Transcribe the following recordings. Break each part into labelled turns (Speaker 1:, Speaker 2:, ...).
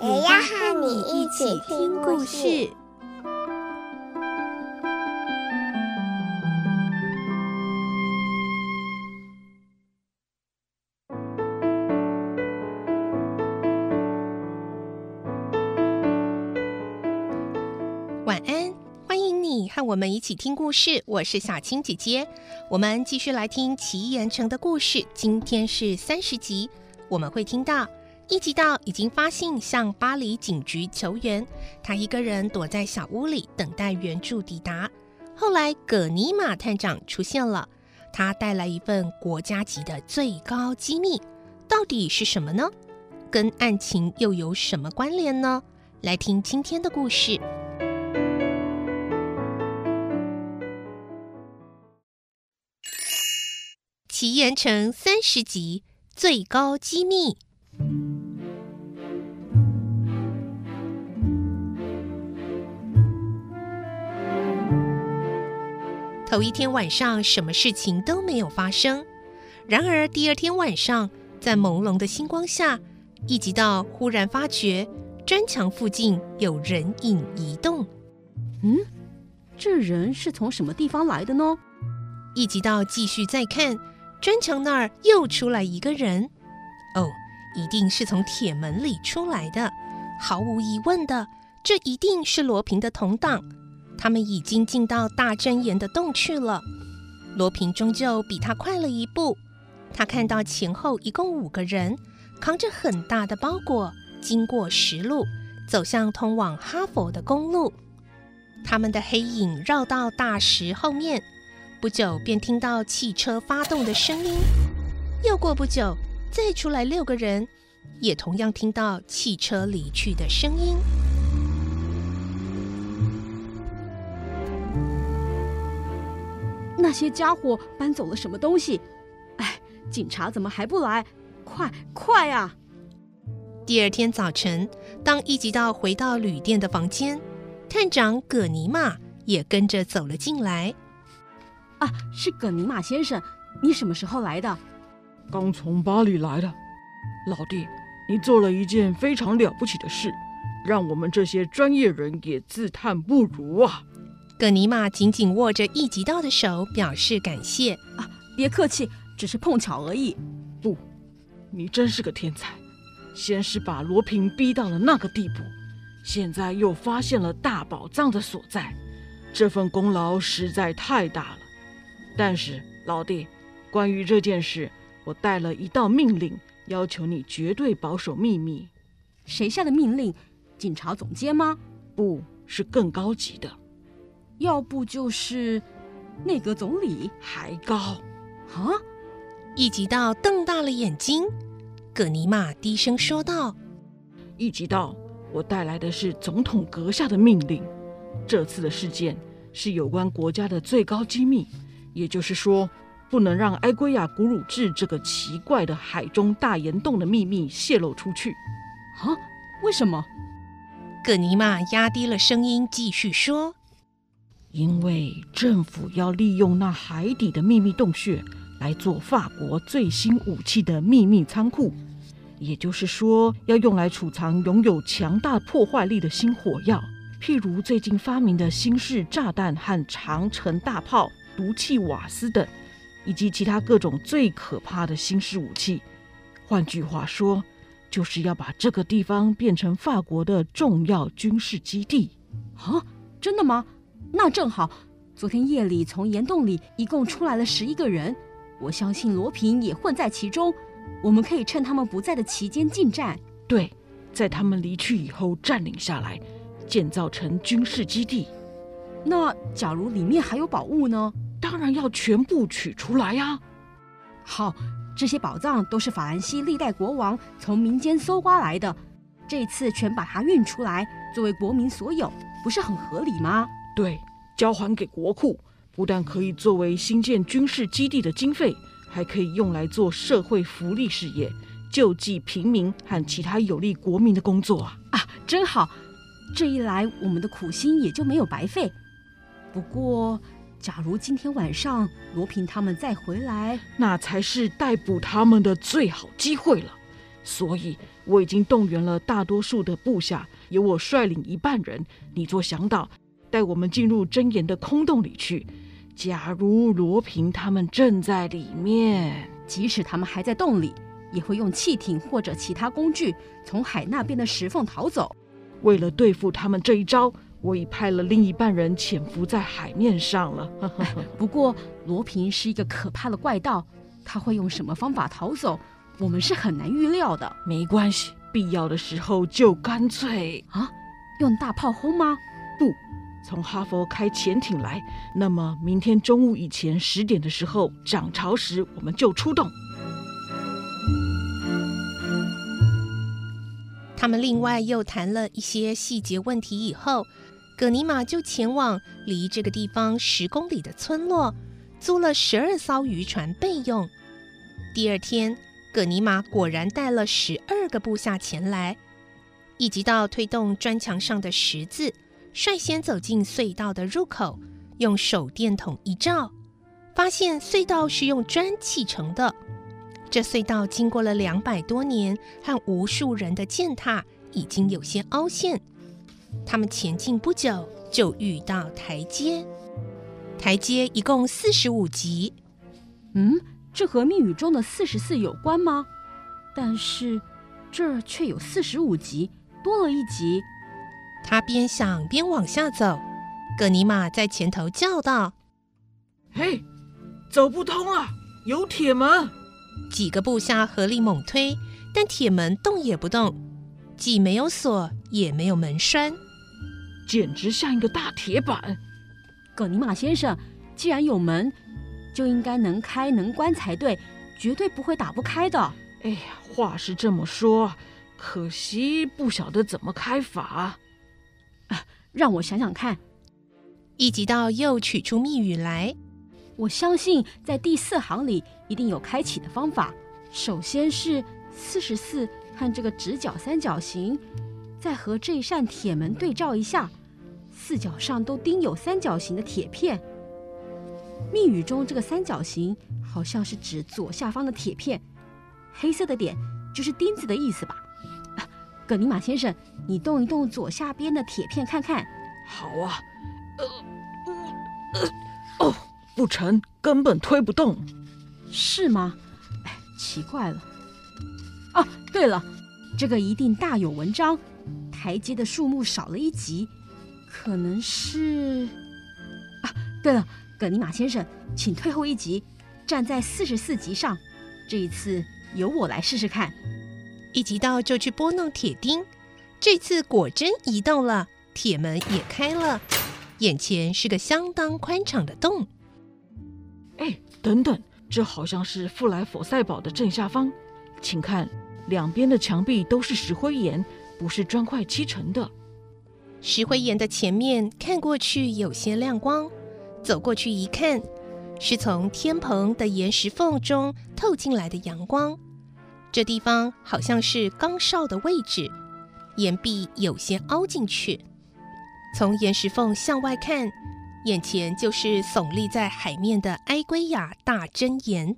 Speaker 1: 也要和你一起听故事。
Speaker 2: 晚安，欢迎你和我们一起听故事，我是小青姐姐。我们继续来听奇岩城的故事。今天是三十集，我们会听到一级道已经发信向巴黎警局求援，他一个人躲在小屋里等待援助抵达。后来葛尼玛探长出现了，他带来一份国家级的最高机密，到底是什么呢？跟案情又有什么关联呢？来听今天的故事。奇岩城三十集最高机密。头一天晚上，什么事情都没有发生。然而第二天晚上，在朦胧的星光下，一级道忽然发觉砖墙附近有人影移动。
Speaker 3: 嗯，这人是从什么地方来的呢？
Speaker 2: 一级道继续再看。砖墙那儿又出来一个人，哦，一定是从铁门里出来的。毫无疑问的，这一定是罗平的同党。他们已经进到大针岩的洞去了。罗平终究比他快了一步。他看到前后一共五个人，扛着很大的包裹，经过石路，走向通往哈佛的公路。他们的黑影绕到大石后面。不久便听到汽车发动的声音，又过不久，再出来六个人，也同样听到汽车离去的声音。
Speaker 3: 那些家伙搬走了什么东西？哎，警察怎么还不来？快快啊！
Speaker 2: 第二天早晨，当一级道回到旅店的房间，探长葛尼玛也跟着走了进来。
Speaker 3: 啊，是葛尼玛先生，你什么时候来的？
Speaker 4: 刚从巴黎来的。老弟，你做了一件非常了不起的事，让我们这些专业人也自叹不如啊！
Speaker 2: 葛尼玛紧紧握着一级道的手，表示感谢。
Speaker 3: 啊，别客气，只是碰巧而已。
Speaker 4: 不，你真是个天才！先是把罗平逼到了那个地步，现在又发现了大宝藏的所在，这份功劳实在太大了。但是，老弟，关于这件事，我带了一道命令，要求你绝对保守秘密。
Speaker 3: 谁下的命令？警察总监吗？
Speaker 4: 不是更高级的，
Speaker 3: 要不就是内阁总理
Speaker 4: 还高。
Speaker 3: 啊！
Speaker 2: 一级道瞪大了眼睛。葛尼玛低声说道：“
Speaker 4: 一级道，我带来的是总统阁下的命令。这次的事件是有关国家的最高机密。”也就是说，不能让埃圭亚古鲁治这个奇怪的海中大岩洞的秘密泄露出去。
Speaker 3: 啊？为什么？
Speaker 2: 葛尼玛压低了声音继续说：“
Speaker 4: 因为政府要利用那海底的秘密洞穴来做法国最新武器的秘密仓库，也就是说，要用来储藏拥有强大破坏力的新火药，譬如最近发明的新式炸弹和长城大炮。”毒气瓦斯等，以及其他各种最可怕的新式武器。换句话说，就是要把这个地方变成法国的重要军事基地。
Speaker 3: 啊，真的吗？那正好。昨天夜里从岩洞里一共出来了十一个人，我相信罗平也混在其中。我们可以趁他们不在的期间进战。
Speaker 4: 对，在他们离去以后占领下来，建造成军事基地。
Speaker 3: 那假如里面还有宝物呢？
Speaker 4: 当然要全部取出来呀、啊！
Speaker 3: 好，这些宝藏都是法兰西历代国王从民间搜刮来的，这次全把它运出来，作为国民所有，不是很合理吗？
Speaker 4: 对，交还给国库，不但可以作为新建军事基地的经费，还可以用来做社会福利事业，救济平民和其他有利国民的工作啊！
Speaker 3: 啊，真好！这一来，我们的苦心也就没有白费。不过，假如今天晚上罗平他们再回来，
Speaker 4: 那才是逮捕他们的最好机会了。所以，我已经动员了大多数的部下，由我率领一半人，你做向导，带我们进入真岩的空洞里去。假如罗平他们正在里面，
Speaker 3: 即使他们还在洞里，也会用汽艇或者其他工具从海那边的石缝逃走。
Speaker 4: 为了对付他们这一招，我已派了另一半人潜伏在海面上了。
Speaker 3: 不过罗平是一个可怕的怪盗，他会用什么方法逃走，我们是很难预料的。
Speaker 4: 没关系，必要的时候就干脆
Speaker 3: 啊，用大炮轰吗？
Speaker 4: 不，从哈佛开潜艇来。那么明天中午以前十点的时候涨潮时，我们就出动。
Speaker 2: 他们另外又谈了一些细节问题以后，葛尼玛就前往离这个地方十公里的村落，租了十二艘渔船备用。第二天，葛尼玛果然带了十二个部下前来，一直到推动砖墙上的十字，率先走进隧道的入口，用手电筒一照，发现隧道是用砖砌成的。这隧道经过了两百多年和无数人的践踏，已经有些凹陷。他们前进不久，就遇到台阶。台阶一共四十五级。
Speaker 3: 嗯，这和密语中的四十四有关吗？但是这儿却有四十五级，多了一级。
Speaker 2: 他边想边往下走。葛尼玛在前头叫道：“
Speaker 4: 嘿，走不通啊，有铁门！”
Speaker 2: 几个部下合力猛推，但铁门动也不动，既没有锁，也没有门栓，
Speaker 4: 简直像一个大铁板。
Speaker 3: 葛尼玛先生，既然有门，就应该能开能关才对，绝对不会打不开的。
Speaker 4: 哎呀，话是这么说，可惜不晓得怎么开法。
Speaker 3: 啊，让我想想看。
Speaker 2: 一直到又取出密语来。
Speaker 3: 我相信在第四行里一定有开启的方法。首先是四十四和这个直角三角形，再和这一扇铁门对照一下，四角上都钉有三角形的铁片。密语中这个三角形好像是指左下方的铁片，黑色的点就是钉子的意思吧？啊，葛尼玛先生，你动一动左下边的铁片看看。
Speaker 4: 好啊，呃，呃，哦。不成，根本推不动，
Speaker 3: 是吗？哎，奇怪了。啊，对了，这个一定大有文章。台阶的数目少了一级，可能是……啊，对了，葛尼玛先生，请退后一级，站在四十四级上。这一次由我来试试看。
Speaker 2: 一急到就去拨弄铁钉，这次果真移动了，铁门也开了，眼前是个相当宽敞的洞。
Speaker 4: 哎，等等，这好像是富莱佛赛堡的正下方，请看，两边的墙壁都是石灰岩，不是砖块砌成的。
Speaker 2: 石灰岩的前面看过去有些亮光，走过去一看，是从天棚的岩石缝中透进来的阳光。这地方好像是岗哨的位置，岩壁有些凹进去，从岩石缝向外看。眼前就是耸立在海面的埃圭亚大针岩，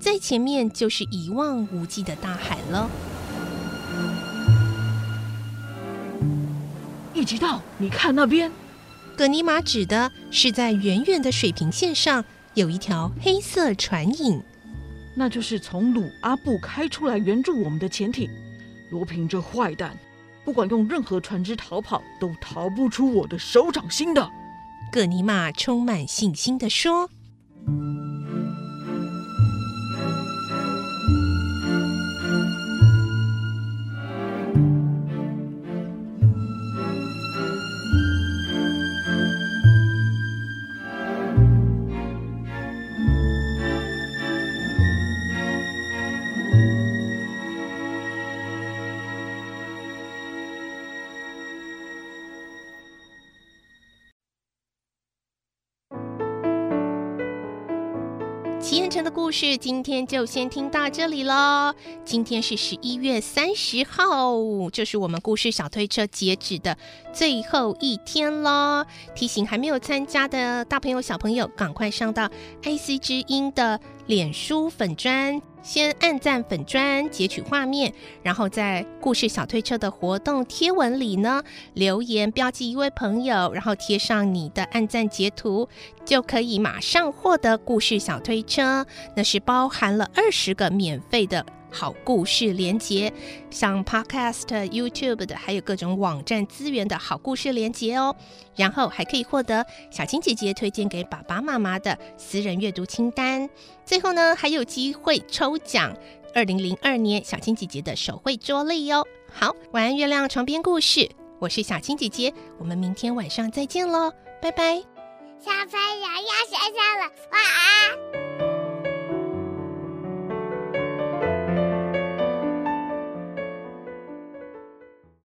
Speaker 2: 在前面就是一望无际的大海了。
Speaker 4: 一直到你看那边，
Speaker 2: 葛尼玛指的是在远远的水平线上有一条黑色船影，
Speaker 4: 那就是从鲁阿布开出来援助我们的潜艇。罗平这坏蛋，不管用任何船只逃跑，都逃不出我的手掌心的。
Speaker 2: 葛尼玛充满信心地说。奇岩城的故事今天就先听到这里喽。今天是十一月三十号，就是我们故事小推车截止的最后一天喽。提醒还没有参加的大朋友小朋友，赶快上到 AC 之音的脸书粉专。先按赞粉砖，截取画面，然后在故事小推车的活动贴文里呢，留言标记一位朋友，然后贴上你的按赞截图，就可以马上获得故事小推车。那是包含了二十个免费的。好故事连结，像 Podcast、YouTube 的，还有各种网站资源的好故事连接哦。然后还可以获得小青姐姐推荐给爸爸妈妈的私人阅读清单。最后呢，还有机会抽奖二零零二年小青姐姐的手绘桌历哦。好，晚安，月亮床边故事，我是小青姐姐，我们明天晚上再见喽，拜拜。
Speaker 1: 小朋友要睡觉了，晚安